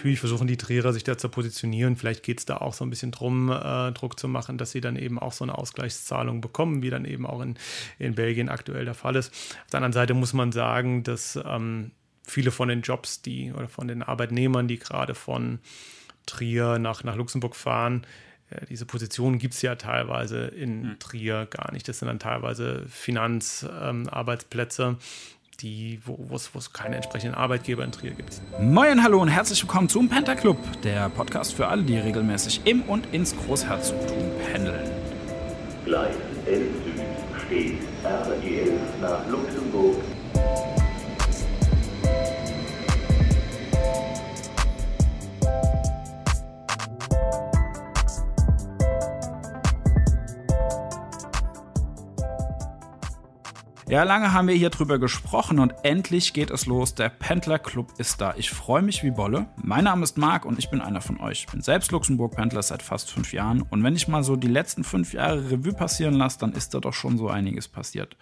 natürlich versuchen die Trierer sich da zu positionieren. Vielleicht geht es da auch so ein bisschen drum, äh, Druck zu machen, dass sie dann eben auch so eine Ausgleichszahlung bekommen, wie dann eben auch in, in Belgien aktuell der Fall ist. Auf der anderen Seite muss man sagen, dass ähm, viele von den Jobs, die oder von den Arbeitnehmern, die gerade von Trier nach, nach Luxemburg fahren, äh, diese Positionen gibt es ja teilweise in hm. Trier gar nicht. Das sind dann teilweise Finanzarbeitsplätze. Ähm, die, wo es keine entsprechenden Arbeitgeber in Trier gibt. Moin, hallo und herzlich willkommen zum Penta Club, der Podcast für alle, die regelmäßig im und ins Großherzogtum pendeln. Gleis 11 Süd steht RE11 nach Luxemburg Ja, lange haben wir hier drüber gesprochen und endlich geht es los. Der Pendler Club ist da. Ich freue mich wie Bolle. Mein Name ist Marc und ich bin einer von euch. Ich bin selbst Luxemburg-Pendler seit fast fünf Jahren und wenn ich mal so die letzten fünf Jahre Revue passieren lasse, dann ist da doch schon so einiges passiert.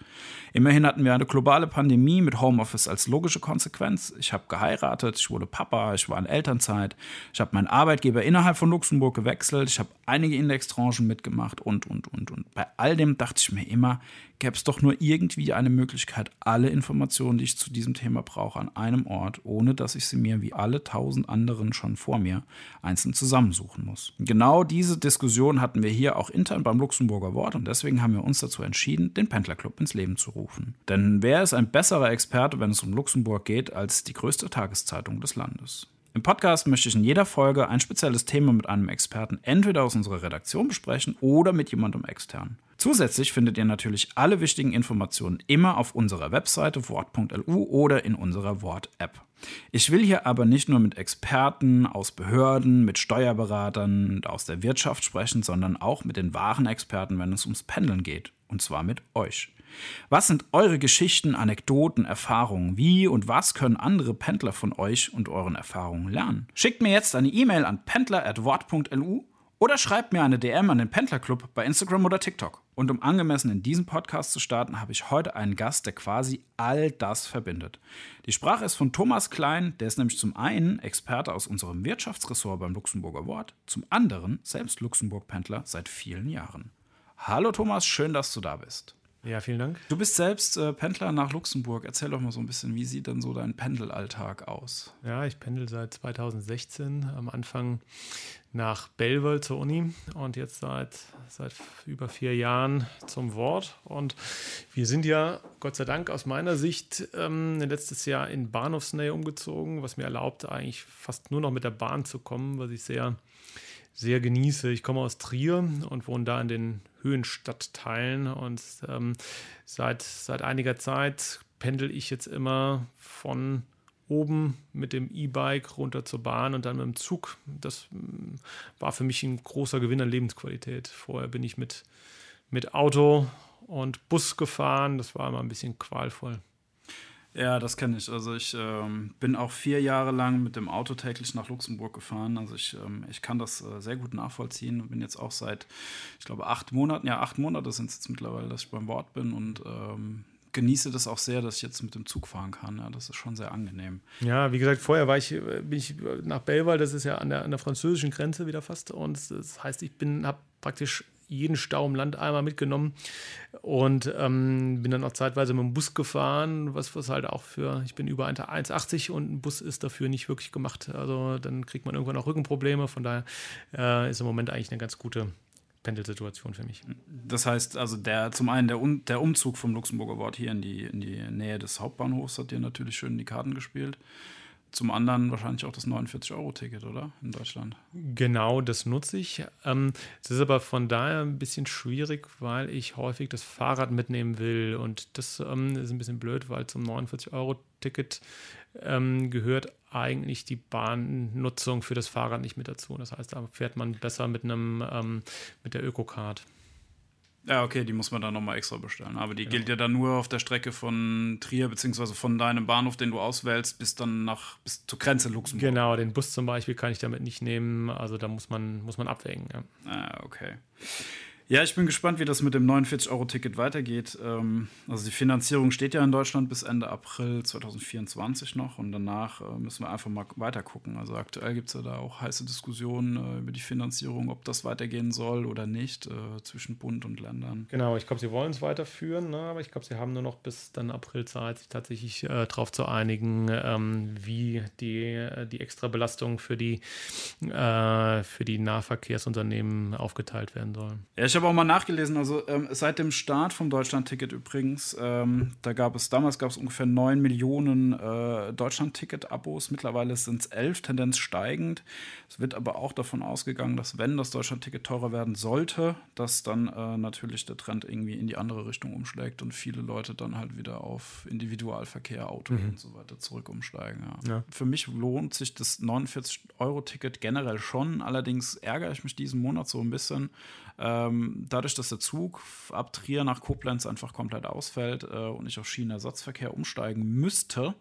Immerhin hatten wir eine globale Pandemie mit Homeoffice als logische Konsequenz. Ich habe geheiratet, ich wurde Papa, ich war in Elternzeit, ich habe meinen Arbeitgeber innerhalb von Luxemburg gewechselt, ich habe einige Indextranchen mitgemacht und, und, und. Und bei all dem dachte ich mir immer, gäbe es doch nur irgendwie eine Möglichkeit, alle Informationen, die ich zu diesem Thema brauche, an einem Ort, ohne dass ich sie mir wie alle tausend anderen schon vor mir einzeln zusammensuchen muss. Genau diese Diskussion hatten wir hier auch intern beim Luxemburger Wort und deswegen haben wir uns dazu entschieden, den Pendlerclub ins Leben zu rufen. Denn wer ist ein besserer Experte, wenn es um Luxemburg geht, als die größte Tageszeitung des Landes? Im Podcast möchte ich in jeder Folge ein spezielles Thema mit einem Experten entweder aus unserer Redaktion besprechen oder mit jemandem extern. Zusätzlich findet ihr natürlich alle wichtigen Informationen immer auf unserer Webseite wort.lu oder in unserer Wort-App. Ich will hier aber nicht nur mit Experten aus Behörden, mit Steuerberatern und aus der Wirtschaft sprechen, sondern auch mit den wahren Experten, wenn es ums Pendeln geht. Und zwar mit euch. Was sind eure Geschichten, Anekdoten, Erfahrungen? Wie und was können andere Pendler von euch und euren Erfahrungen lernen? Schickt mir jetzt eine E-Mail an pendler.wort.lu oder schreibt mir eine DM an den Pendlerclub bei Instagram oder TikTok. Und um angemessen in diesem Podcast zu starten, habe ich heute einen Gast, der quasi all das verbindet. Die Sprache ist von Thomas Klein, der ist nämlich zum einen Experte aus unserem Wirtschaftsressort beim Luxemburger Wort, zum anderen selbst Luxemburg-Pendler seit vielen Jahren. Hallo Thomas, schön, dass du da bist. Ja, vielen Dank. Du bist selbst äh, Pendler nach Luxemburg. Erzähl doch mal so ein bisschen, wie sieht denn so dein Pendelalltag aus? Ja, ich pendel seit 2016. Am Anfang nach Belleville zur Uni und jetzt seit, seit über vier Jahren zum Wort. Und wir sind ja, Gott sei Dank, aus meiner Sicht ähm, letztes Jahr in Bahnhofsnähe umgezogen, was mir erlaubt, eigentlich fast nur noch mit der Bahn zu kommen, was ich sehr sehr genieße. Ich komme aus Trier und wohne da in den Höhenstadtteilen und ähm, seit, seit einiger Zeit pendel ich jetzt immer von oben mit dem E-Bike runter zur Bahn und dann mit dem Zug. Das mm, war für mich ein großer Gewinn an Lebensqualität. Vorher bin ich mit, mit Auto und Bus gefahren. Das war immer ein bisschen qualvoll. Ja, das kenne ich. Also ich ähm, bin auch vier Jahre lang mit dem Auto täglich nach Luxemburg gefahren. Also ich, ähm, ich kann das äh, sehr gut nachvollziehen und bin jetzt auch seit, ich glaube, acht Monaten, ja, acht Monate sind es jetzt mittlerweile, dass ich beim Wort bin und ähm, genieße das auch sehr, dass ich jetzt mit dem Zug fahren kann. Ja, das ist schon sehr angenehm. Ja, wie gesagt, vorher war ich, äh, bin ich nach Belval, das ist ja an der, an der französischen Grenze wieder fast. Und das heißt, ich bin, habe praktisch jeden Stau im Land einmal mitgenommen und ähm, bin dann auch zeitweise mit dem Bus gefahren, was, was halt auch für, ich bin über 1,80 und ein Bus ist dafür nicht wirklich gemacht. Also dann kriegt man irgendwann auch Rückenprobleme. Von daher äh, ist im Moment eigentlich eine ganz gute Pendelsituation für mich. Das heißt, also der zum einen der, um, der Umzug vom Luxemburger Wort hier in die, in die Nähe des Hauptbahnhofs hat dir natürlich schön in die Karten gespielt. Zum anderen wahrscheinlich auch das 49-Euro-Ticket, oder? In Deutschland. Genau, das nutze ich. Ähm, es ist aber von daher ein bisschen schwierig, weil ich häufig das Fahrrad mitnehmen will. Und das ähm, ist ein bisschen blöd, weil zum 49-Euro-Ticket ähm, gehört eigentlich die Bahnnutzung für das Fahrrad nicht mit dazu. Das heißt, da fährt man besser mit einem ähm, mit der Öko-Card. Ja, okay, die muss man dann nochmal extra bestellen. Aber die genau. gilt ja dann nur auf der Strecke von Trier, beziehungsweise von deinem Bahnhof, den du auswählst, bis dann nach bis zur Grenze Luxemburg. Genau, den Bus zum Beispiel kann ich damit nicht nehmen. Also da muss man, muss man abwägen. Ja. Ah, okay. Ja, ich bin gespannt, wie das mit dem 49-Euro-Ticket weitergeht. Ähm, also die Finanzierung steht ja in Deutschland bis Ende April 2024 noch und danach äh, müssen wir einfach mal weiter gucken. Also aktuell gibt es ja da auch heiße Diskussionen äh, über die Finanzierung, ob das weitergehen soll oder nicht äh, zwischen Bund und Ländern. Genau, ich glaube, sie wollen es weiterführen, ne? aber ich glaube, sie haben nur noch bis dann April Zeit, sich tatsächlich äh, darauf zu einigen, ähm, wie die, die extra Belastung für die, äh, für die Nahverkehrsunternehmen aufgeteilt werden soll. Ja, ich habe auch mal nachgelesen, also ähm, seit dem Start vom Deutschland-Ticket übrigens, ähm, da gab es, damals gab es ungefähr 9 Millionen äh, Deutschland-Ticket-Abos, mittlerweile sind es 11, Tendenz steigend. Es wird aber auch davon ausgegangen, dass wenn das Deutschland-Ticket teurer werden sollte, dass dann äh, natürlich der Trend irgendwie in die andere Richtung umschlägt und viele Leute dann halt wieder auf Individualverkehr, Auto mhm. und so weiter zurück umsteigen. Ja. Ja. Für mich lohnt sich das 49-Euro-Ticket generell schon, allerdings ärgere ich mich diesen Monat so ein bisschen, ähm, dadurch, dass der Zug ab Trier nach Koblenz einfach komplett ausfällt äh, und ich auf Schienenersatzverkehr umsteigen müsste,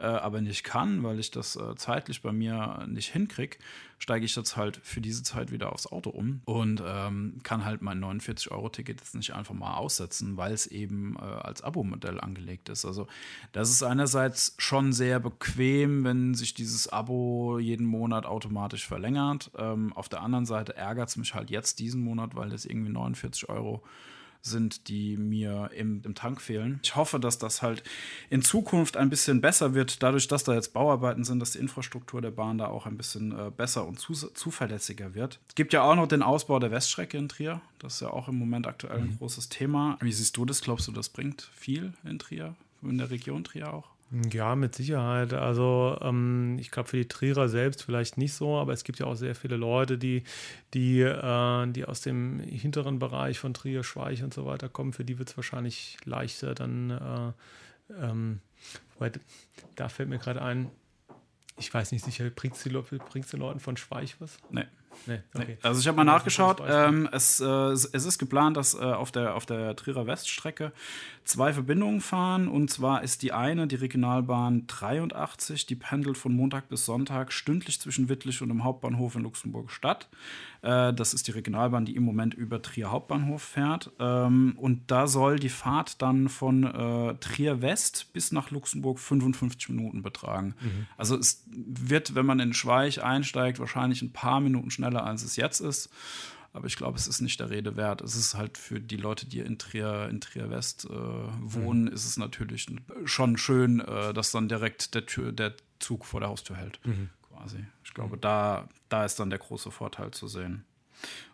äh, aber nicht kann, weil ich das äh, zeitlich bei mir nicht hinkriege, steige ich jetzt halt für diese Zeit wieder aufs Auto um und ähm, kann halt mein 49-Euro-Ticket jetzt nicht einfach mal aussetzen, weil es eben äh, als Abo-Modell angelegt ist. Also das ist einerseits schon sehr bequem, wenn sich dieses Abo jeden Monat automatisch verlängert. Ähm, auf der anderen Seite ärgert es mich halt jetzt diesen Monat, weil das irgendwie 49 Euro sind, die mir im, im Tank fehlen. Ich hoffe, dass das halt in Zukunft ein bisschen besser wird, dadurch, dass da jetzt Bauarbeiten sind, dass die Infrastruktur der Bahn da auch ein bisschen äh, besser und zu, zuverlässiger wird. Es gibt ja auch noch den Ausbau der Weststrecke in Trier. Das ist ja auch im Moment aktuell ein mhm. großes Thema. Wie siehst du das? Glaubst du, das bringt viel in Trier, in der Region Trier auch? Ja, mit Sicherheit. Also ähm, ich glaube für die Trierer selbst vielleicht nicht so, aber es gibt ja auch sehr viele Leute, die, die, äh, die aus dem hinteren Bereich von Trier, Schweich und so weiter kommen. Für die wird es wahrscheinlich leichter dann. Äh, ähm, da fällt mir gerade ein, ich weiß nicht sicher, bringt es den Leuten von Schweich was? Nee. Nee, okay. Also ich habe mal nachgeschaut. Ähm, es, äh, es ist geplant, dass äh, auf, der, auf der Trierer Weststrecke zwei Verbindungen fahren. Und zwar ist die eine, die Regionalbahn 83, die pendelt von Montag bis Sonntag stündlich zwischen Wittlich und dem Hauptbahnhof in Luxemburg Stadt. Äh, das ist die Regionalbahn, die im Moment über Trier Hauptbahnhof fährt. Ähm, und da soll die Fahrt dann von äh, Trier West bis nach Luxemburg 55 Minuten betragen. Mhm. Also es wird, wenn man in Schweich einsteigt, wahrscheinlich ein paar Minuten schneller, als es jetzt ist. Aber ich glaube, es ist nicht der Rede wert. Es ist halt für die Leute, die in Trier, in Trier West äh, wohnen, mhm. ist es natürlich schon schön, äh, dass dann direkt der, Tür, der Zug vor der Haustür hält. Mhm. Quasi. Ich glaube, da, da ist dann der große Vorteil zu sehen.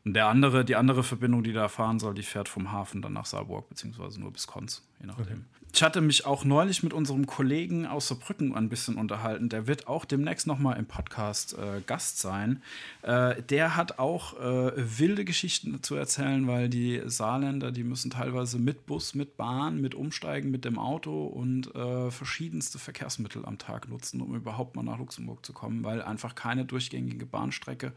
Und der andere, die andere Verbindung, die da fahren soll, die fährt vom Hafen dann nach Saarburg, beziehungsweise nur bis Konz, je nachdem. Okay. Ich hatte mich auch neulich mit unserem Kollegen aus Saarbrücken ein bisschen unterhalten. Der wird auch demnächst nochmal im Podcast äh, Gast sein. Äh, der hat auch äh, wilde Geschichten zu erzählen, weil die Saarländer, die müssen teilweise mit Bus, mit Bahn, mit Umsteigen, mit dem Auto und äh, verschiedenste Verkehrsmittel am Tag nutzen, um überhaupt mal nach Luxemburg zu kommen, weil einfach keine durchgängige Bahnstrecke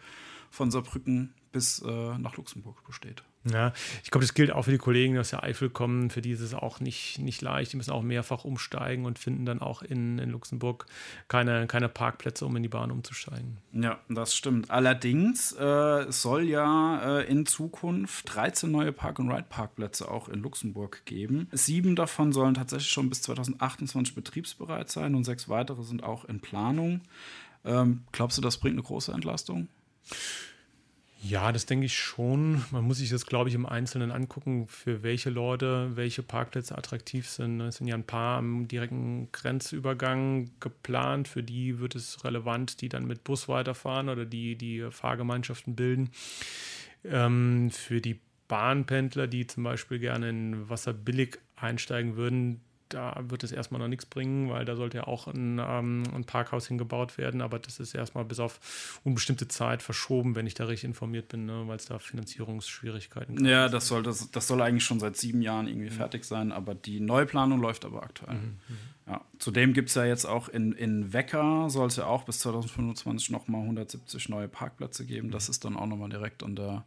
von Saarbrücken bis äh, nach Luxemburg besteht. Ja, ich glaube, das gilt auch für die Kollegen, die aus der Eifel kommen. Für die ist es auch nicht, nicht leicht. Die müssen auch mehrfach umsteigen und finden dann auch in, in Luxemburg keine, keine Parkplätze, um in die Bahn umzusteigen. Ja, das stimmt. Allerdings äh, soll ja äh, in Zukunft 13 neue Park-and-Ride-Parkplätze auch in Luxemburg geben. Sieben davon sollen tatsächlich schon bis 2028 betriebsbereit sein und sechs weitere sind auch in Planung. Ähm, glaubst du, das bringt eine große Entlastung? Ja, das denke ich schon. Man muss sich das, glaube ich, im Einzelnen angucken, für welche Leute welche Parkplätze attraktiv sind. Es sind ja ein paar am direkten Grenzübergang geplant. Für die wird es relevant, die dann mit Bus weiterfahren oder die die Fahrgemeinschaften bilden. Ähm, für die Bahnpendler, die zum Beispiel gerne in Wasser billig einsteigen würden, da wird es erstmal noch nichts bringen, weil da sollte ja auch ein, ähm, ein, Parkhaus hingebaut werden, aber das ist erstmal bis auf unbestimmte Zeit verschoben, wenn ich da richtig informiert bin, ne, weil es da Finanzierungsschwierigkeiten gibt. Ja, das soll, das, das soll eigentlich schon seit sieben Jahren irgendwie mhm. fertig sein, aber die Neuplanung läuft aber aktuell. Mhm. mhm. Ja. Zudem gibt es ja jetzt auch in, in Wecker, soll es ja auch bis 2025 nochmal 170 neue Parkplätze geben. Mhm. Das ist dann auch nochmal direkt an der,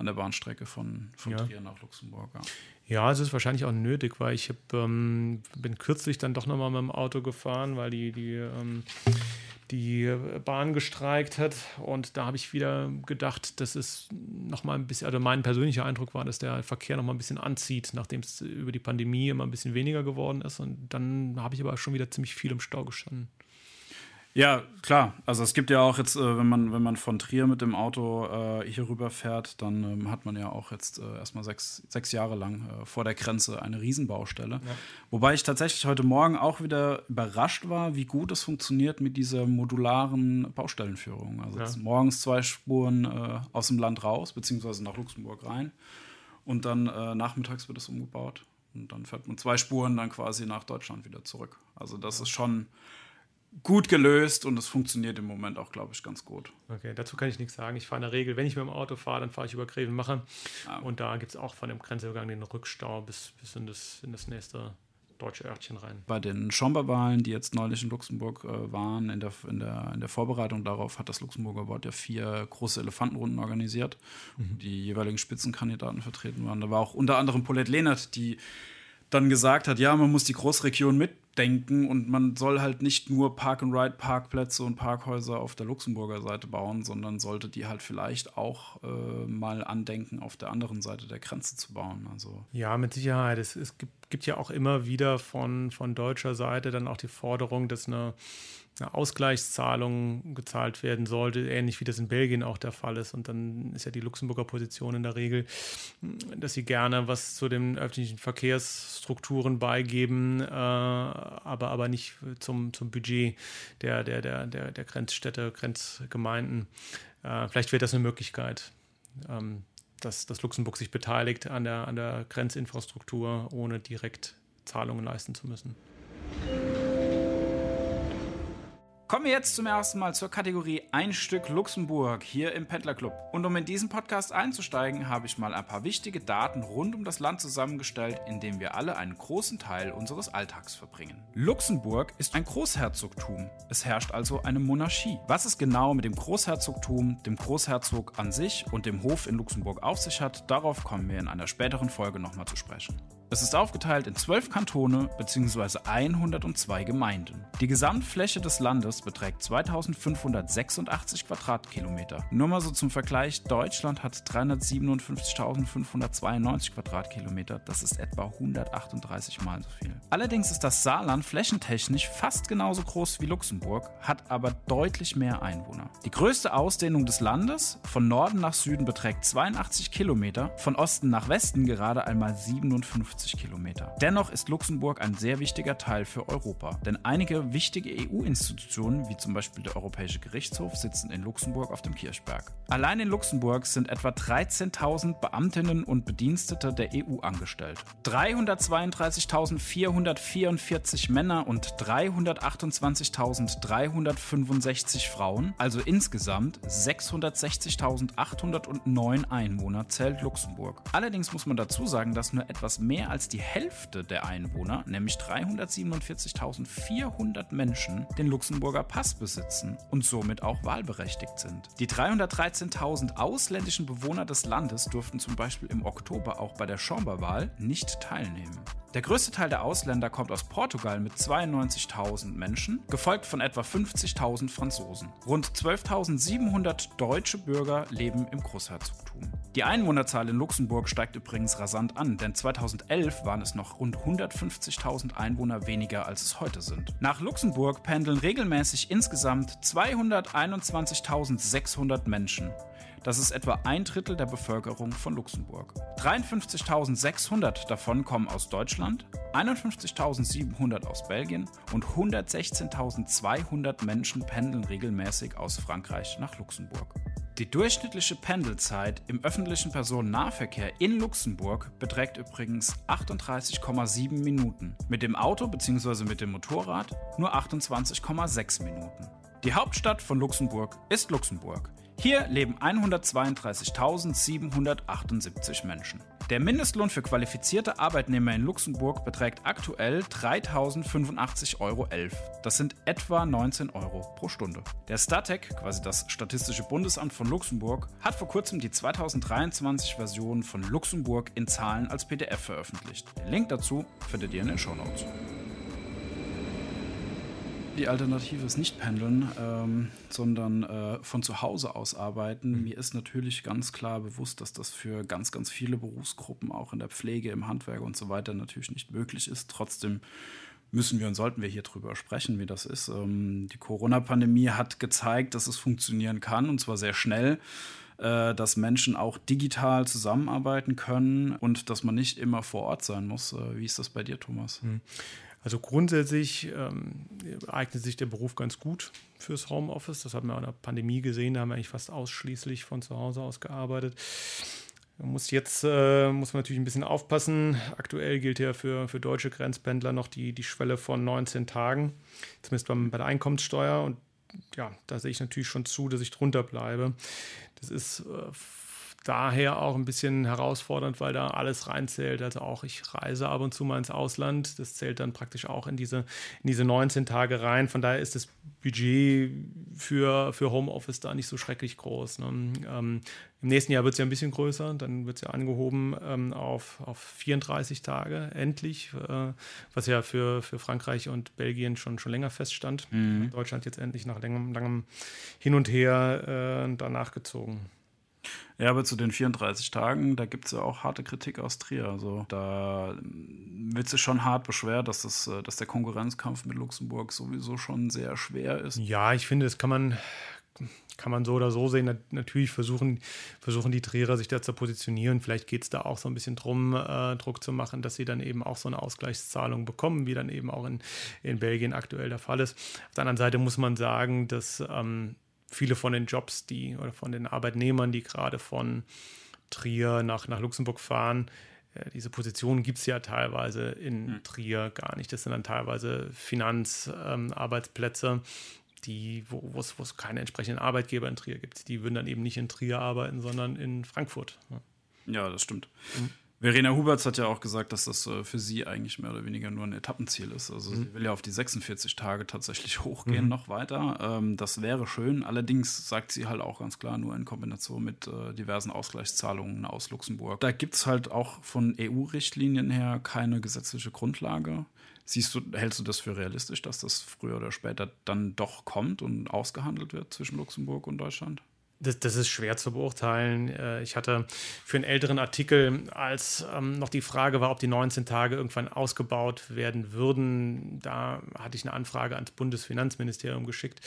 an der Bahnstrecke von, von ja. Trier nach Luxemburg. Ja. Ja, es ist wahrscheinlich auch nötig, weil ich hab, ähm, bin kürzlich dann doch nochmal mit dem Auto gefahren, weil die, die, ähm, die Bahn gestreikt hat. Und da habe ich wieder gedacht, dass es nochmal ein bisschen, also mein persönlicher Eindruck war, dass der Verkehr nochmal ein bisschen anzieht, nachdem es über die Pandemie immer ein bisschen weniger geworden ist. Und dann habe ich aber schon wieder ziemlich viel im Stau gestanden. Ja, klar. Also es gibt ja auch jetzt, äh, wenn man, wenn man von Trier mit dem Auto äh, hier rüber fährt, dann ähm, hat man ja auch jetzt äh, erstmal sechs, sechs Jahre lang äh, vor der Grenze eine Riesenbaustelle. Ja. Wobei ich tatsächlich heute Morgen auch wieder überrascht war, wie gut es funktioniert mit dieser modularen Baustellenführung. Also ja. morgens zwei Spuren äh, aus dem Land raus, beziehungsweise nach Luxemburg rein. Und dann äh, nachmittags wird es umgebaut. Und dann fährt man zwei Spuren dann quasi nach Deutschland wieder zurück. Also das ist schon gut gelöst und es funktioniert im Moment auch, glaube ich, ganz gut. Okay, dazu kann ich nichts sagen. Ich fahre in der Regel, wenn ich mit dem Auto fahre, dann fahre ich über Grevenmacher. Ja. Und da gibt es auch von dem Grenzübergang den Rückstau bis, bis in, das, in das nächste deutsche Örtchen rein. Bei den Schomberwahlen, die jetzt neulich in Luxemburg äh, waren, in der, in, der, in der Vorbereitung darauf hat das Luxemburger Board ja vier große Elefantenrunden organisiert, mhm. die jeweiligen Spitzenkandidaten vertreten waren. Da war auch unter anderem Paulette Lehnert, die dann gesagt hat, ja, man muss die Großregion mitdenken und man soll halt nicht nur Park-and-Ride-Parkplätze und Parkhäuser auf der Luxemburger Seite bauen, sondern sollte die halt vielleicht auch äh, mal andenken, auf der anderen Seite der Grenze zu bauen. Also ja, mit Sicherheit. Es, es gibt, gibt ja auch immer wieder von, von deutscher Seite dann auch die Forderung, dass eine eine Ausgleichszahlung gezahlt werden sollte, ähnlich wie das in Belgien auch der Fall ist. Und dann ist ja die Luxemburger Position in der Regel, dass sie gerne was zu den öffentlichen Verkehrsstrukturen beigeben, äh, aber, aber nicht zum, zum Budget der, der, der, der, der Grenzstädte, Grenzgemeinden. Äh, vielleicht wäre das eine Möglichkeit. Ähm, dass, dass Luxemburg sich beteiligt an der, an der Grenzinfrastruktur, ohne direkt Zahlungen leisten zu müssen. Kommen wir jetzt zum ersten Mal zur Kategorie Ein Stück Luxemburg hier im Pendler Club. Und um in diesen Podcast einzusteigen, habe ich mal ein paar wichtige Daten rund um das Land zusammengestellt, in dem wir alle einen großen Teil unseres Alltags verbringen. Luxemburg ist ein Großherzogtum. Es herrscht also eine Monarchie. Was es genau mit dem Großherzogtum, dem Großherzog an sich und dem Hof in Luxemburg auf sich hat, darauf kommen wir in einer späteren Folge nochmal zu sprechen. Es ist aufgeteilt in zwölf Kantone bzw. 102 Gemeinden. Die Gesamtfläche des Landes beträgt 2586 Quadratkilometer. Nur mal so zum Vergleich, Deutschland hat 357.592 Quadratkilometer. Das ist etwa 138 mal so viel. Allerdings ist das Saarland flächentechnisch fast genauso groß wie Luxemburg, hat aber deutlich mehr Einwohner. Die größte Ausdehnung des Landes von Norden nach Süden beträgt 82 Kilometer, von Osten nach Westen gerade einmal 57 50 Kilometer. Dennoch ist Luxemburg ein sehr wichtiger Teil für Europa, denn einige wichtige EU-Institutionen, wie zum Beispiel der Europäische Gerichtshof, sitzen in Luxemburg auf dem Kirchberg. Allein in Luxemburg sind etwa 13.000 Beamtinnen und Bedienstete der EU angestellt. 332.444 Männer und 328.365 Frauen, also insgesamt 660.809 Einwohner, zählt Luxemburg. Allerdings muss man dazu sagen, dass nur etwas mehr als die Hälfte der Einwohner, nämlich 347.400 Menschen, den Luxemburger Pass besitzen und somit auch wahlberechtigt sind. Die 313.000 ausländischen Bewohner des Landes durften zum Beispiel im Oktober auch bei der Chamberwahl nicht teilnehmen. Der größte Teil der Ausländer kommt aus Portugal mit 92.000 Menschen, gefolgt von etwa 50.000 Franzosen. Rund 12.700 deutsche Bürger leben im Großherzogtum. Die Einwohnerzahl in Luxemburg steigt übrigens rasant an, denn 2011 waren es noch rund 150.000 Einwohner weniger, als es heute sind. Nach Luxemburg pendeln regelmäßig insgesamt 221.600 Menschen. Das ist etwa ein Drittel der Bevölkerung von Luxemburg. 53.600 davon kommen aus Deutschland, 51.700 aus Belgien und 116.200 Menschen pendeln regelmäßig aus Frankreich nach Luxemburg. Die durchschnittliche Pendelzeit im öffentlichen Personennahverkehr in Luxemburg beträgt übrigens 38,7 Minuten. Mit dem Auto bzw. mit dem Motorrad nur 28,6 Minuten. Die Hauptstadt von Luxemburg ist Luxemburg. Hier leben 132.778 Menschen. Der Mindestlohn für qualifizierte Arbeitnehmer in Luxemburg beträgt aktuell 3.085,11 Euro. Das sind etwa 19 Euro pro Stunde. Der Statec, quasi das Statistische Bundesamt von Luxemburg, hat vor kurzem die 2023 Version von Luxemburg in Zahlen als PDF veröffentlicht. Den Link dazu findet ihr in den Show Notes. Die Alternative ist nicht pendeln, ähm, sondern äh, von zu Hause aus arbeiten. Mhm. Mir ist natürlich ganz klar bewusst, dass das für ganz, ganz viele Berufsgruppen, auch in der Pflege, im Handwerk und so weiter, natürlich nicht möglich ist. Trotzdem müssen wir und sollten wir hier drüber sprechen, wie das ist. Ähm, die Corona-Pandemie hat gezeigt, dass es funktionieren kann und zwar sehr schnell äh, dass Menschen auch digital zusammenarbeiten können und dass man nicht immer vor Ort sein muss. Äh, wie ist das bei dir, Thomas? Mhm. Also grundsätzlich ähm, eignet sich der Beruf ganz gut fürs Homeoffice. Das haben wir in der Pandemie gesehen, da haben wir eigentlich fast ausschließlich von zu Hause aus gearbeitet. Man muss jetzt äh, muss man natürlich ein bisschen aufpassen. Aktuell gilt ja für, für deutsche Grenzpendler noch die, die Schwelle von 19 Tagen, zumindest beim, bei der Einkommenssteuer. Und ja, da sehe ich natürlich schon zu, dass ich drunter bleibe. Das ist äh, daher auch ein bisschen herausfordernd, weil da alles reinzählt. Also auch ich reise ab und zu mal ins Ausland. Das zählt dann praktisch auch in diese, in diese 19 Tage rein. Von daher ist das Budget für, für Homeoffice da nicht so schrecklich groß. Ne? Ähm, Im nächsten Jahr wird es ja ein bisschen größer. Dann wird es ja angehoben ähm, auf, auf 34 Tage endlich, äh, was ja für, für Frankreich und Belgien schon, schon länger feststand. Mhm. Deutschland jetzt endlich nach langem, langem Hin und Her äh, danach gezogen. Ja, aber zu den 34 Tagen, da gibt es ja auch harte Kritik aus Trier. Also da wird sich schon hart beschwert, dass, das, äh, dass der Konkurrenzkampf mit Luxemburg sowieso schon sehr schwer ist. Ja, ich finde, das kann man, kann man so oder so sehen. Natürlich versuchen, versuchen die Trierer sich da zu positionieren. Vielleicht geht es da auch so ein bisschen drum, äh, Druck zu machen, dass sie dann eben auch so eine Ausgleichszahlung bekommen, wie dann eben auch in, in Belgien aktuell der Fall ist. Auf der anderen Seite muss man sagen, dass ähm, viele von den Jobs, die oder von den Arbeitnehmern, die gerade von Trier nach, nach Luxemburg fahren, äh, diese Positionen gibt es ja teilweise in mhm. Trier gar nicht. Das sind dann teilweise Finanzarbeitsplätze, ähm, die, wo es keine entsprechenden Arbeitgeber in Trier gibt. Die würden dann eben nicht in Trier arbeiten, sondern in Frankfurt. Ja, ja das stimmt. Mhm. Verena Huberts hat ja auch gesagt, dass das äh, für sie eigentlich mehr oder weniger nur ein Etappenziel ist. Also mhm. sie will ja auf die 46 Tage tatsächlich hochgehen, mhm. noch weiter. Ähm, das wäre schön. Allerdings sagt sie halt auch ganz klar, nur in Kombination mit äh, diversen Ausgleichszahlungen aus Luxemburg. Da gibt es halt auch von EU-Richtlinien her keine gesetzliche Grundlage. Siehst du, hältst du das für realistisch, dass das früher oder später dann doch kommt und ausgehandelt wird zwischen Luxemburg und Deutschland? Das, das, ist schwer zu beurteilen. Äh, ich hatte für einen älteren Artikel, als ähm, noch die Frage war, ob die 19 Tage irgendwann ausgebaut werden würden, da hatte ich eine Anfrage ans Bundesfinanzministerium geschickt.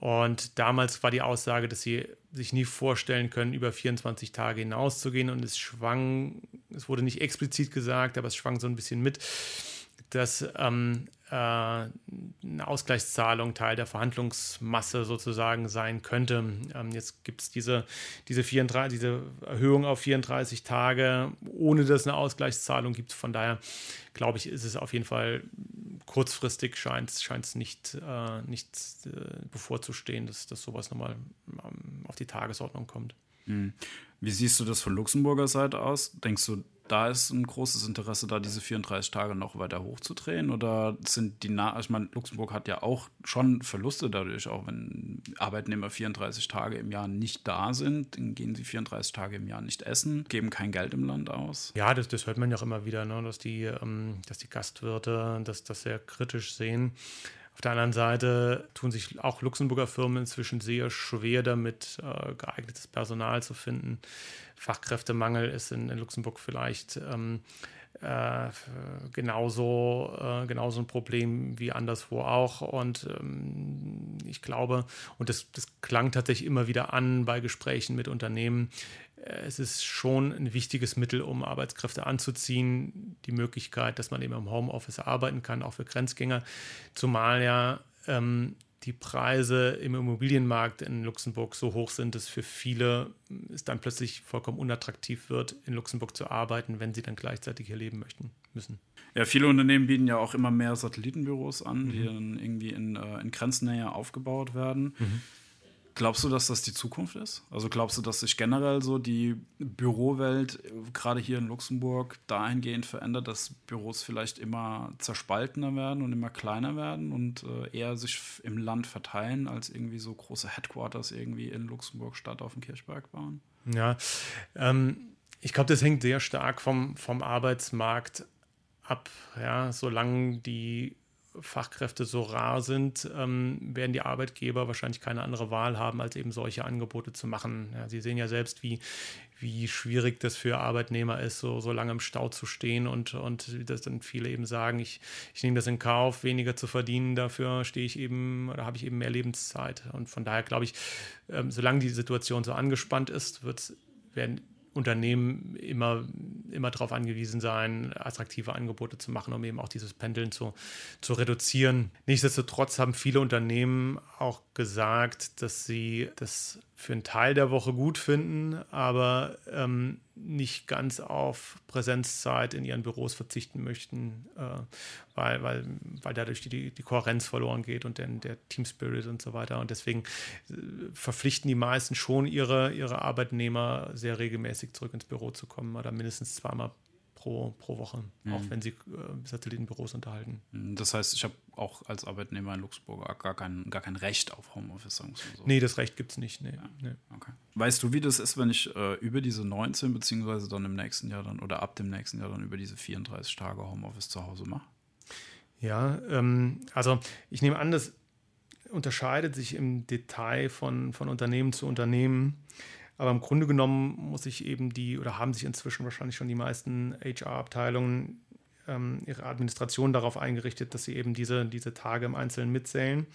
Und damals war die Aussage, dass sie sich nie vorstellen können, über 24 Tage hinauszugehen. Und es schwang, es wurde nicht explizit gesagt, aber es schwang so ein bisschen mit, dass ähm, äh, eine Ausgleichszahlung Teil der Verhandlungsmasse sozusagen sein könnte. Ähm, jetzt gibt es diese, diese, diese Erhöhung auf 34 Tage, ohne dass es eine Ausgleichszahlung gibt. Von daher glaube ich, ist es auf jeden Fall kurzfristig scheint es nicht, äh, nicht äh, bevorzustehen, dass, dass sowas nochmal ähm, auf die Tagesordnung kommt. Hm. Wie siehst du das von Luxemburger Seite aus? Denkst du, da ist ein großes Interesse da, diese 34 Tage noch weiter hochzudrehen? Oder sind die, Na ich meine, Luxemburg hat ja auch schon Verluste dadurch, auch wenn Arbeitnehmer 34 Tage im Jahr nicht da sind, dann gehen sie 34 Tage im Jahr nicht essen, geben kein Geld im Land aus. Ja, das, das hört man ja auch immer wieder, ne? dass, die, ähm, dass die Gastwirte das, das sehr kritisch sehen. Auf der anderen Seite tun sich auch Luxemburger Firmen inzwischen sehr schwer damit, äh, geeignetes Personal zu finden. Fachkräftemangel ist in, in Luxemburg vielleicht ähm, äh, genauso, äh, genauso ein Problem wie anderswo auch. Und ähm, ich glaube, und das, das klang tatsächlich immer wieder an bei Gesprächen mit Unternehmen, es ist schon ein wichtiges Mittel, um Arbeitskräfte anzuziehen, die Möglichkeit, dass man eben im Homeoffice arbeiten kann, auch für Grenzgänger, zumal ja ähm, die Preise im Immobilienmarkt in Luxemburg so hoch sind, dass für viele es dann plötzlich vollkommen unattraktiv wird, in Luxemburg zu arbeiten, wenn sie dann gleichzeitig hier leben möchten müssen. Ja, viele Unternehmen bieten ja auch immer mehr Satellitenbüros an, mhm. die dann irgendwie in, äh, in Grenznähe aufgebaut werden. Mhm. Glaubst du, dass das die Zukunft ist? Also glaubst du, dass sich generell so die Bürowelt gerade hier in Luxemburg dahingehend verändert, dass Büros vielleicht immer zerspaltener werden und immer kleiner werden und äh, eher sich im Land verteilen, als irgendwie so große Headquarters irgendwie in Luxemburg statt auf dem Kirchberg bauen? Ja, ähm, ich glaube, das hängt sehr stark vom, vom Arbeitsmarkt ab. Ja, solange die Fachkräfte so rar sind, ähm, werden die Arbeitgeber wahrscheinlich keine andere Wahl haben, als eben solche Angebote zu machen. Ja, Sie sehen ja selbst, wie, wie schwierig das für Arbeitnehmer ist, so, so lange im Stau zu stehen und, und dass dann viele eben sagen, ich, ich nehme das in Kauf, weniger zu verdienen, dafür stehe ich eben oder habe ich eben mehr Lebenszeit. Und von daher glaube ich, ähm, solange die Situation so angespannt ist, wird, werden Unternehmen immer, immer darauf angewiesen sein, attraktive Angebote zu machen, um eben auch dieses Pendeln zu, zu reduzieren. Nichtsdestotrotz haben viele Unternehmen auch gesagt, dass sie das für einen Teil der Woche gut finden, aber ähm, nicht ganz auf Präsenzzeit in ihren Büros verzichten möchten, äh, weil, weil, weil dadurch die, die Kohärenz verloren geht und den, der Team Spirit und so weiter. Und deswegen äh, verpflichten die meisten schon ihre, ihre Arbeitnehmer sehr regelmäßig zurück ins Büro zu kommen oder mindestens zweimal pro, pro Woche, mhm. auch wenn sie äh, Satellitenbüros unterhalten. Mhm, das heißt, ich habe auch als Arbeitnehmer in Luxemburg gar kein, gar kein Recht auf Homeoffice, sagen wir so. Nee, das Recht gibt es nicht. Nee, ja. nee. Okay. Weißt du, wie das ist, wenn ich äh, über diese 19 beziehungsweise dann im nächsten Jahr dann oder ab dem nächsten Jahr dann über diese 34 Tage Homeoffice zu Hause mache? Ja, ähm, also ich nehme an, das unterscheidet sich im Detail von, von Unternehmen zu Unternehmen. Aber im Grunde genommen muss ich eben die, oder haben sich inzwischen wahrscheinlich schon die meisten HR-Abteilungen ähm, ihre Administration darauf eingerichtet, dass sie eben diese, diese Tage im Einzelnen mitzählen.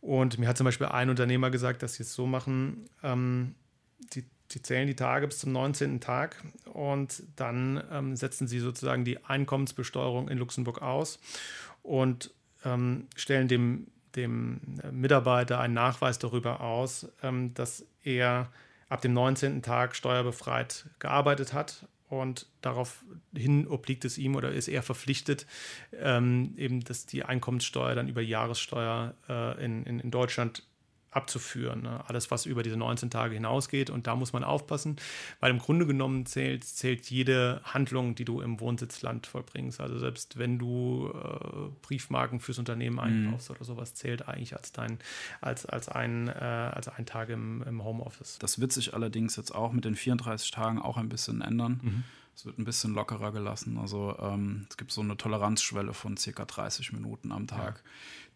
Und mir hat zum Beispiel ein Unternehmer gesagt, dass sie es so machen, ähm, sie, sie, zählen die Tage bis zum 19. Tag und dann ähm, setzen sie sozusagen die Einkommensbesteuerung in Luxemburg aus und ähm, stellen dem, dem Mitarbeiter einen Nachweis darüber aus, ähm, dass er ab dem 19. Tag steuerbefreit gearbeitet hat. Und daraufhin obliegt es ihm oder ist er verpflichtet, ähm, eben, dass die Einkommenssteuer dann über Jahressteuer äh, in, in, in Deutschland abzuführen. Ne? Alles, was über diese 19 Tage hinausgeht. Und da muss man aufpassen, weil im Grunde genommen zählt, zählt jede Handlung, die du im Wohnsitzland vollbringst. Also selbst wenn du äh, Briefmarken fürs Unternehmen mhm. einkaufst mhm. oder sowas, zählt eigentlich als dein, als, als ein, äh, als ein Tag im, im Homeoffice. Das wird sich allerdings jetzt auch mit den 34 Tagen auch ein bisschen ändern. Mhm. Es wird ein bisschen lockerer gelassen. Also ähm, es gibt so eine Toleranzschwelle von circa 30 Minuten am Tag, ja.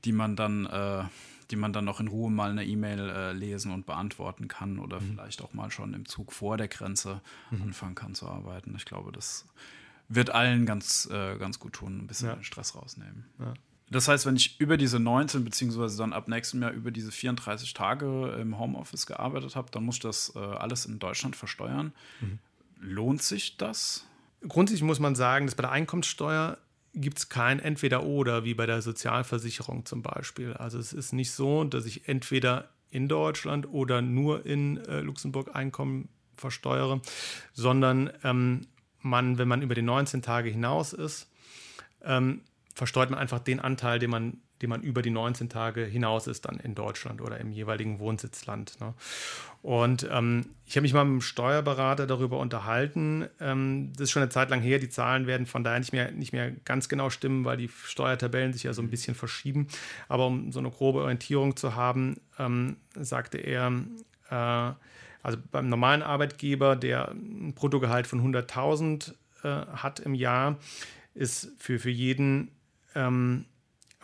die man dann äh, die man dann noch in Ruhe mal eine E-Mail äh, lesen und beantworten kann oder mhm. vielleicht auch mal schon im Zug vor der Grenze mhm. anfangen kann zu arbeiten. Ich glaube, das wird allen ganz, äh, ganz gut tun, ein bisschen ja. Stress rausnehmen. Ja. Das heißt, wenn ich über diese 19 beziehungsweise dann ab nächstem Jahr über diese 34 Tage im Homeoffice gearbeitet habe, dann muss ich das äh, alles in Deutschland versteuern. Mhm. Lohnt sich das? Grundsätzlich muss man sagen, dass bei der Einkommenssteuer gibt es kein Entweder-Oder, wie bei der Sozialversicherung zum Beispiel. Also es ist nicht so, dass ich entweder in Deutschland oder nur in äh, Luxemburg Einkommen versteuere, sondern ähm, man, wenn man über die 19 Tage hinaus ist, ähm, versteuert man einfach den Anteil, den man die man über die 19 Tage hinaus ist, dann in Deutschland oder im jeweiligen Wohnsitzland. Ne? Und ähm, ich habe mich mal mit einem Steuerberater darüber unterhalten. Ähm, das ist schon eine Zeit lang her. Die Zahlen werden von daher nicht mehr, nicht mehr ganz genau stimmen, weil die Steuertabellen sich ja so ein bisschen verschieben. Aber um so eine grobe Orientierung zu haben, ähm, sagte er, äh, also beim normalen Arbeitgeber, der ein Bruttogehalt von 100.000 äh, hat im Jahr, ist für, für jeden ähm,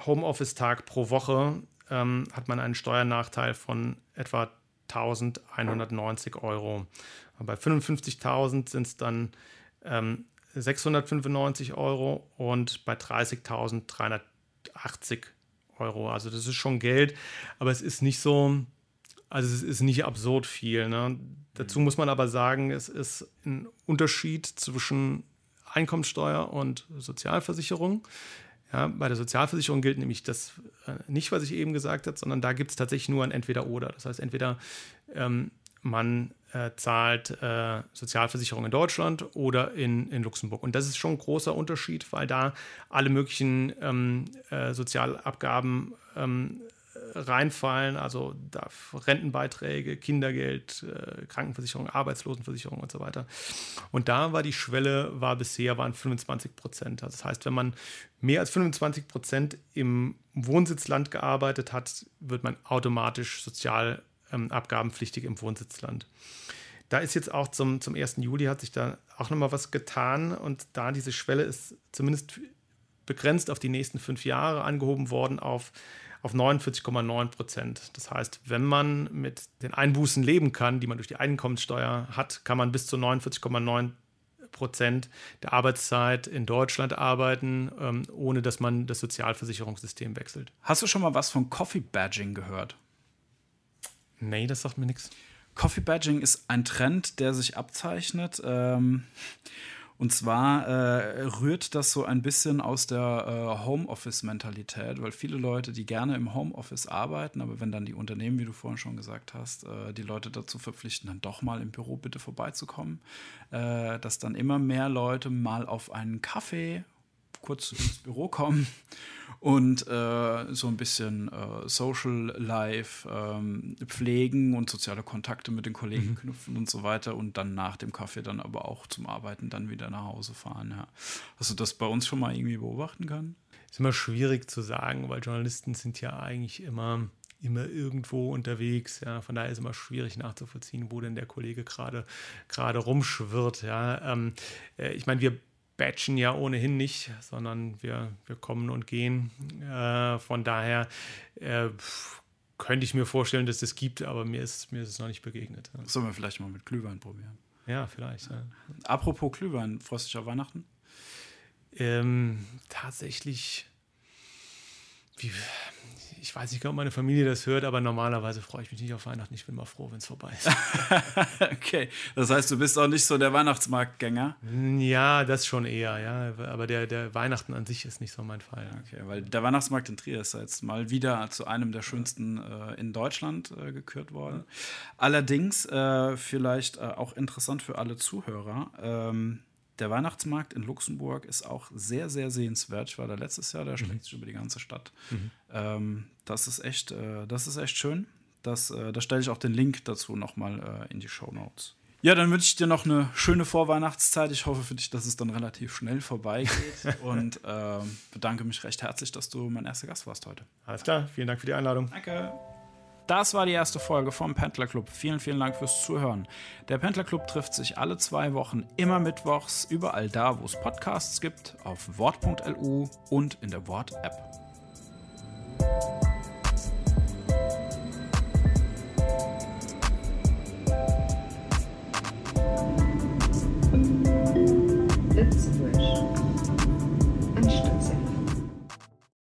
Homeoffice-Tag pro Woche ähm, hat man einen Steuernachteil von etwa 1190 Euro. bei 55.000 sind es dann ähm, 695 Euro und bei 30.000 380 Euro. Also das ist schon Geld, aber es ist nicht so, also es ist nicht absurd viel. Ne? Dazu muss man aber sagen, es ist ein Unterschied zwischen Einkommenssteuer und Sozialversicherung. Ja, bei der Sozialversicherung gilt nämlich das äh, nicht, was ich eben gesagt habe, sondern da gibt es tatsächlich nur ein Entweder-Oder. Das heißt, entweder ähm, man äh, zahlt äh, Sozialversicherung in Deutschland oder in, in Luxemburg. Und das ist schon ein großer Unterschied, weil da alle möglichen ähm, äh, Sozialabgaben ähm, reinfallen, also Rentenbeiträge, Kindergeld, äh, Krankenversicherung, Arbeitslosenversicherung und so weiter. Und da war die Schwelle, war bisher, waren 25 Prozent. Also das heißt, wenn man mehr als 25 Prozent im Wohnsitzland gearbeitet hat, wird man automatisch sozialabgabenpflichtig ähm, im Wohnsitzland. Da ist jetzt auch zum, zum 1. Juli hat sich da auch nochmal was getan und da diese Schwelle ist zumindest begrenzt auf die nächsten fünf Jahre angehoben worden auf auf 49,9 Prozent. Das heißt, wenn man mit den Einbußen leben kann, die man durch die Einkommenssteuer hat, kann man bis zu 49,9 Prozent der Arbeitszeit in Deutschland arbeiten, ähm, ohne dass man das Sozialversicherungssystem wechselt. Hast du schon mal was von Coffee Badging gehört? Nee, das sagt mir nichts. Coffee Badging ist ein Trend, der sich abzeichnet. Ähm, und zwar äh, rührt das so ein bisschen aus der äh, Homeoffice-Mentalität, weil viele Leute, die gerne im Homeoffice arbeiten, aber wenn dann die Unternehmen, wie du vorhin schon gesagt hast, äh, die Leute dazu verpflichten, dann doch mal im Büro bitte vorbeizukommen, äh, dass dann immer mehr Leute mal auf einen Kaffee kurz ins Büro kommen und äh, so ein bisschen äh, Social Life ähm, pflegen und soziale Kontakte mit den Kollegen mhm. knüpfen und so weiter und dann nach dem Kaffee dann aber auch zum Arbeiten dann wieder nach Hause fahren. Ja. Hast du das bei uns schon mal irgendwie beobachten können? Ist immer schwierig zu sagen, weil Journalisten sind ja eigentlich immer immer irgendwo unterwegs. Ja, von daher ist es immer schwierig nachzuvollziehen, wo denn der Kollege gerade gerade rumschwirrt. Ja, ähm, äh, ich meine, wir batchen ja ohnehin nicht, sondern wir, wir kommen und gehen. Äh, von daher äh, könnte ich mir vorstellen, dass es das gibt, aber mir ist, mir ist es noch nicht begegnet. Sollen wir vielleicht mal mit Glühwein probieren? Ja, vielleicht. Ja. Apropos Glühwein, freust du dich auf Weihnachten? Ähm, tatsächlich, wie, ich weiß nicht, ob meine Familie das hört, aber normalerweise freue ich mich nicht auf Weihnachten. Ich bin mal froh, wenn es vorbei ist. okay, das heißt, du bist auch nicht so der Weihnachtsmarktgänger? Ja, das schon eher, ja. Aber der, der Weihnachten an sich ist nicht so mein Fall. Okay, weil der Weihnachtsmarkt in Trier ist jetzt mal wieder zu einem der schönsten äh, in Deutschland äh, gekürt worden. Allerdings, äh, vielleicht äh, auch interessant für alle Zuhörer, ähm, der Weihnachtsmarkt in Luxemburg ist auch sehr, sehr sehenswert. Ich war da letztes Jahr, der schlägt mhm. sich über die ganze Stadt. Mhm. Ähm, das, ist echt, äh, das ist echt schön. Das, äh, da stelle ich auch den Link dazu nochmal äh, in die Show Notes. Ja, dann wünsche ich dir noch eine schöne Vorweihnachtszeit. Ich hoffe für dich, dass es dann relativ schnell vorbeigeht und ähm, bedanke mich recht herzlich, dass du mein erster Gast warst heute. Alles klar, vielen Dank für die Einladung. Danke. Das war die erste Folge vom Pendler Club. Vielen, vielen Dank fürs Zuhören. Der Pendler Club trifft sich alle zwei Wochen, immer mittwochs, überall da, wo es Podcasts gibt, auf wort.lu und in der Wort-App.